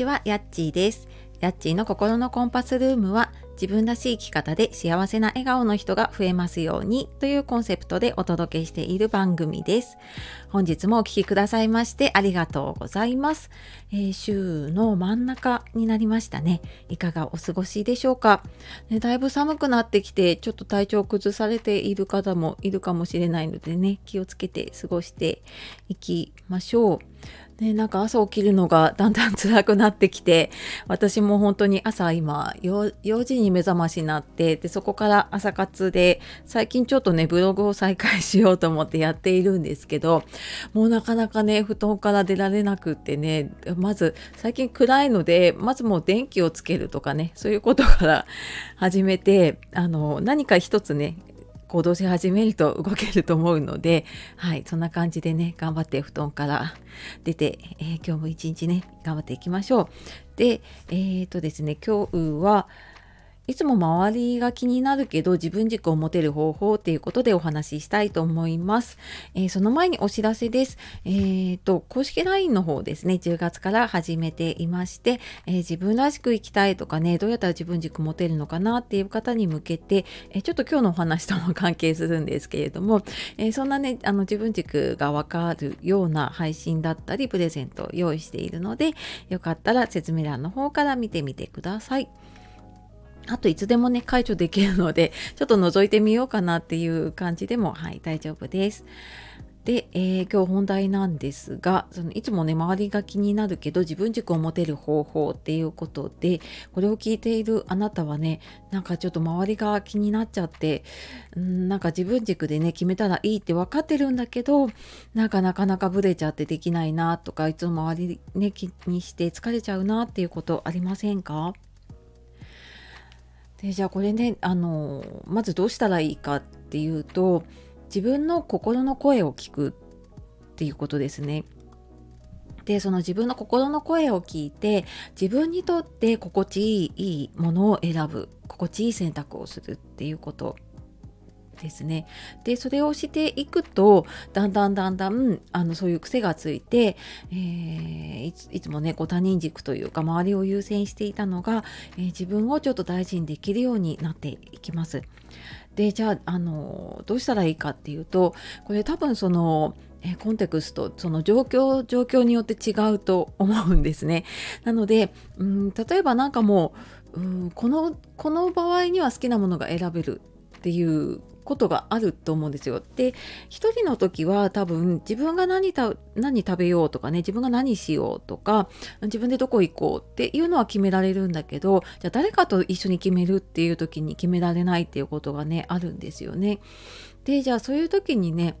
ちは、やっちーです。やっちーの心のコンパスルームは自分らしい生き方で幸せな笑顔の人が増えますようにというコンセプトでお届けしている番組です。本日もお聴きくださいましてありがとうございます、えー、週の真ん中になりましたね。いかがお過ごしでしょうか、ね、だいぶ寒くなってきてちょっと体調を崩されている方もいるかもしれないのでね気をつけて過ごしていきましょう。ね、なんか朝起きるのがだんだん辛くなってきて私も本当に朝今 4, 4時に目覚ましになってでそこから朝活で最近ちょっとねブログを再開しようと思ってやっているんですけどもうなかなかね布団から出られなくってねまず最近暗いのでまずもう電気をつけるとかねそういうことから始めてあの何か一つね行動し始めると動けると思うので、はい、そんな感じでね、頑張って布団から出て、えー、今日も一日ね、頑張っていきましょう。で、えー、とですね、今日は、いつも周りが気になるけど自分軸を持てる方法っていうことでお話ししたいと思います。えー、その前にお知らせです。えー、と、公式 LINE の方ですね、10月から始めていまして、えー、自分らしく生きたいとかね、どうやったら自分軸持てるのかなっていう方に向けて、えちょっと今日のお話とも関係するんですけれども、えそんなね、あの自分軸がわかるような配信だったり、プレゼントを用意しているので、よかったら説明欄の方から見てみてください。あといつでもね、解除できるので、ちょっと覗いてみようかなっていう感じでも、はい、大丈夫です。で、えー、今日本題なんですがそのいつもね周りが気になるけど自分軸を持てる方法っていうことでこれを聞いているあなたはねなんかちょっと周りが気になっちゃってんなんか自分軸でね決めたらいいって分かってるんだけどなんかなかなかブレちゃってできないなとかいつも周りね気にして疲れちゃうなっていうことありませんか？でじゃあこれねあのまずどうしたらいいかっていうと自分の心の声を聞くっていうことですね。でその自分の心の声を聞いて自分にとって心地いいいいものを選ぶ心地いい選択をするっていうことですね。でそれをしていくとだんだんだんだんあのそういう癖がついて、えー、いついつもねこう他人軸というか周りを優先していたのが、えー、自分をちょっと大事にできるようになっていきます。でじゃああのどうしたらいいかっていうとこれ多分そのえコンテクストその状況状況によって違うと 思うんですね。なのでうん例えばなんかもううこのこの場合には好きなものが選べるっていうことがあると思うんですよ。で1人の時は多分自分が何た何食べようとかね自分が何しようとか自分でどこ行こうっていうのは決められるんだけどじゃあ誰かと一緒に決めるっていう時に決められないっていうことがねあるんですよね。でじゃあそういう時にね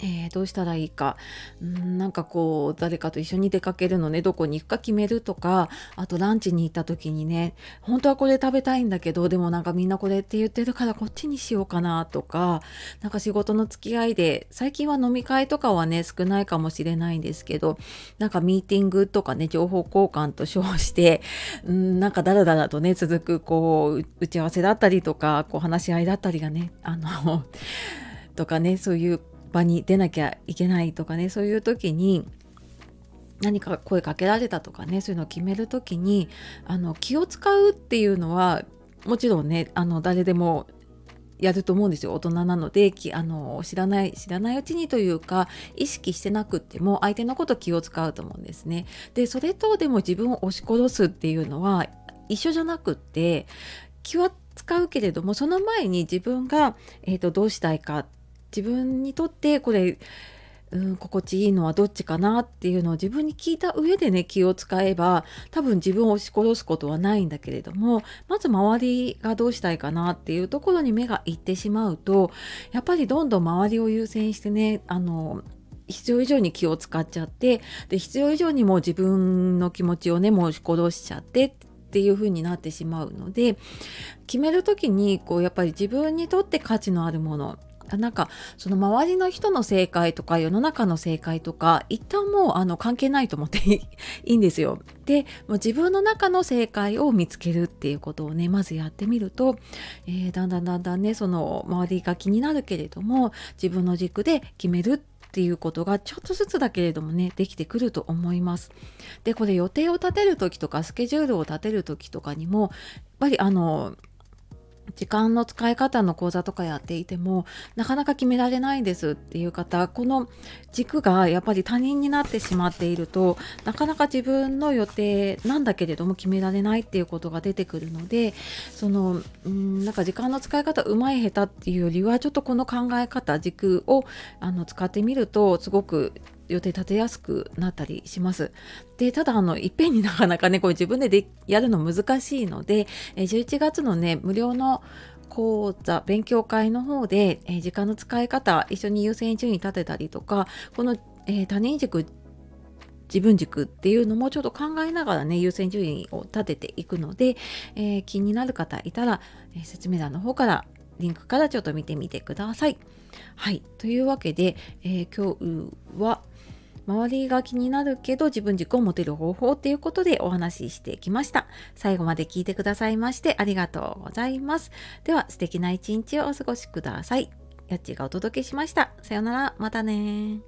えー、どうしたらいいか。んなんかこう誰かと一緒に出かけるのね。どこに行くか決めるとか。あとランチに行った時にね本当はこれ食べたいんだけどでもなんかみんなこれって言ってるからこっちにしようかなとか。なんか仕事の付き合いで最近は飲み会とかはね少ないかもしれないんですけどなんかミーティングとかね情報交換と称してんなんかだらだらとね続くこう打ち合わせだったりとかこう話し合いだったりがねあの とかねそういう場に出なきゃいけないとかねそういう時に何か声かけられたとかねそういうのを決める時にあの気を使うっていうのはもちろんねあの誰でもやると思うんですよ大人なのであの知らない知らないうちにというか意識してなくっても相手のこと気を使うと思うんですね。でそれとでも自分を押し殺すっていうのは一緒じゃなくって気は使うけれどもその前に自分が、えーとどうしたいか自分にとってこれうん、心地いいのはどっちかなっていうのを自分に聞いた上でね気を使えば多分自分を押し殺すことはないんだけれどもまず周りがどうしたいかなっていうところに目がいってしまうとやっぱりどんどん周りを優先してねあの必要以上に気を使っちゃってで必要以上にも自分の気持ちをねもう押し殺しちゃってっていう風になってしまうので決める時にこうやっぱり自分にとって価値のあるものなんかその周りの人の正解とか世の中の正解とか一旦もうあの関係ないと思って いいんですよ。でもう自分の中の正解を見つけるっていうことをねまずやってみると、えー、だんだんだんだんねその周りが気になるけれども自分の軸で決めるっていうことがちょっとずつだけれどもねできてくると思います。でこれ予定を立てる時とかスケジュールを立てる時とかにもやっぱりあの時間の使い方の講座とかやっていてもなかなか決められないですっていう方この軸がやっぱり他人になってしまっているとなかなか自分の予定なんだけれども決められないっていうことが出てくるのでそのんなんか時間の使い方うまい下手っていうよりはちょっとこの考え方軸をあの使ってみるとすごく予定立てやすくなったりします。でただあのいっぺんになかなかねこれ自分ででやるの難しいので11月のね無料の講座勉強会の方で、え時間の使い方一緒に優先順位立てたりとかこの、えー、他人軸自分軸っていうのもちょっと考えながらね優先順位を立てていくので、えー、気になる方いたら、え、説明欄の方からリンクからちょっと見てみてください。はい。というわけで、えー、今日は周りが気になるけど自分軸を持てる方法っていうことでお話ししてきました。最後まで聞いてくださいましてありがとうございます。では素敵な一日をお過ごしください。やっちがお届けしました。さようなら。またね